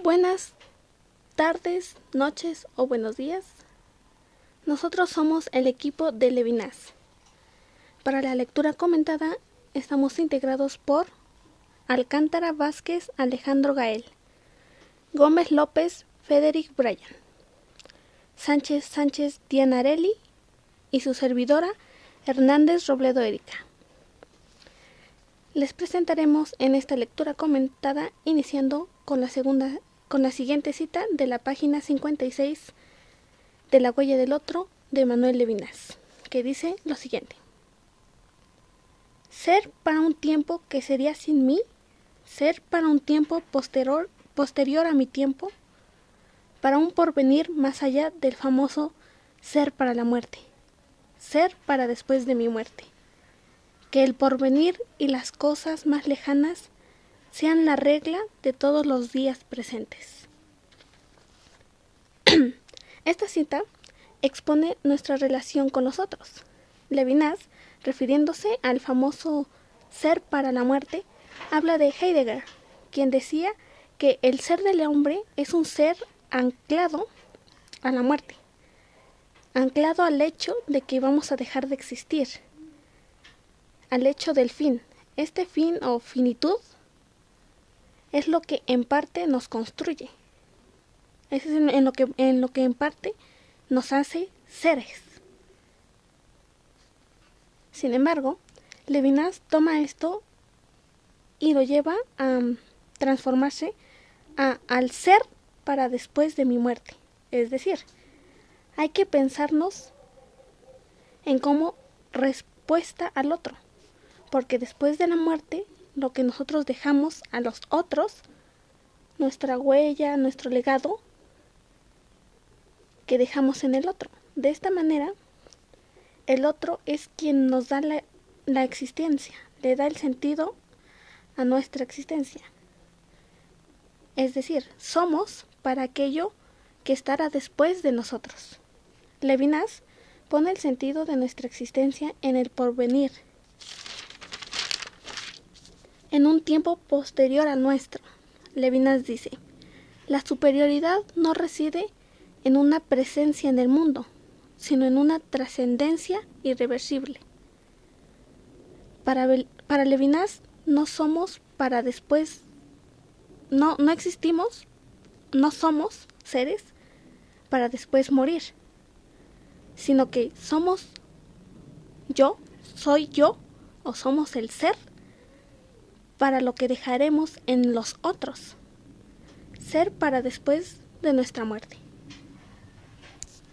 Buenas tardes, noches o buenos días. Nosotros somos el equipo de Levinas. Para la lectura comentada estamos integrados por Alcántara Vázquez Alejandro Gael, Gómez López Federic Bryan, Sánchez Sánchez Dianarelli y su servidora Hernández Robledo Erika. Les presentaremos en esta lectura comentada iniciando con la segunda con la siguiente cita de la página 56 de La huella del otro de Manuel Levinas, que dice lo siguiente. Ser para un tiempo que sería sin mí, ser para un tiempo posterior, posterior a mi tiempo, para un porvenir más allá del famoso ser para la muerte, ser para después de mi muerte que el porvenir y las cosas más lejanas sean la regla de todos los días presentes. Esta cita expone nuestra relación con los otros. Levinas, refiriéndose al famoso ser para la muerte, habla de Heidegger, quien decía que el ser del hombre es un ser anclado a la muerte, anclado al hecho de que vamos a dejar de existir al hecho del fin. Este fin o finitud es lo que en parte nos construye. Es en, lo, que, en lo que en parte nos hace seres. Sin embargo, Levinas toma esto y lo lleva a transformarse a, al ser para después de mi muerte. Es decir, hay que pensarnos en cómo respuesta al otro porque después de la muerte, lo que nosotros dejamos a los otros, nuestra huella, nuestro legado, que dejamos en el otro. De esta manera, el otro es quien nos da la, existencia, le da el sentido a nuestra existencia. Es decir, somos para aquello que estará después de nosotros. Levinas pone el sentido de nuestra existencia en el porvenir, en un tiempo posterior al nuestro. Levinas dice, la superioridad no reside en una presencia en el mundo, sino en una trascendencia irreversible. Para, para Levinas no somos para después, no, no existimos, no somos seres para después morir, sino que somos yo, soy yo, o somos el ser para lo que dejaremos en los otros, ser para después de nuestra muerte.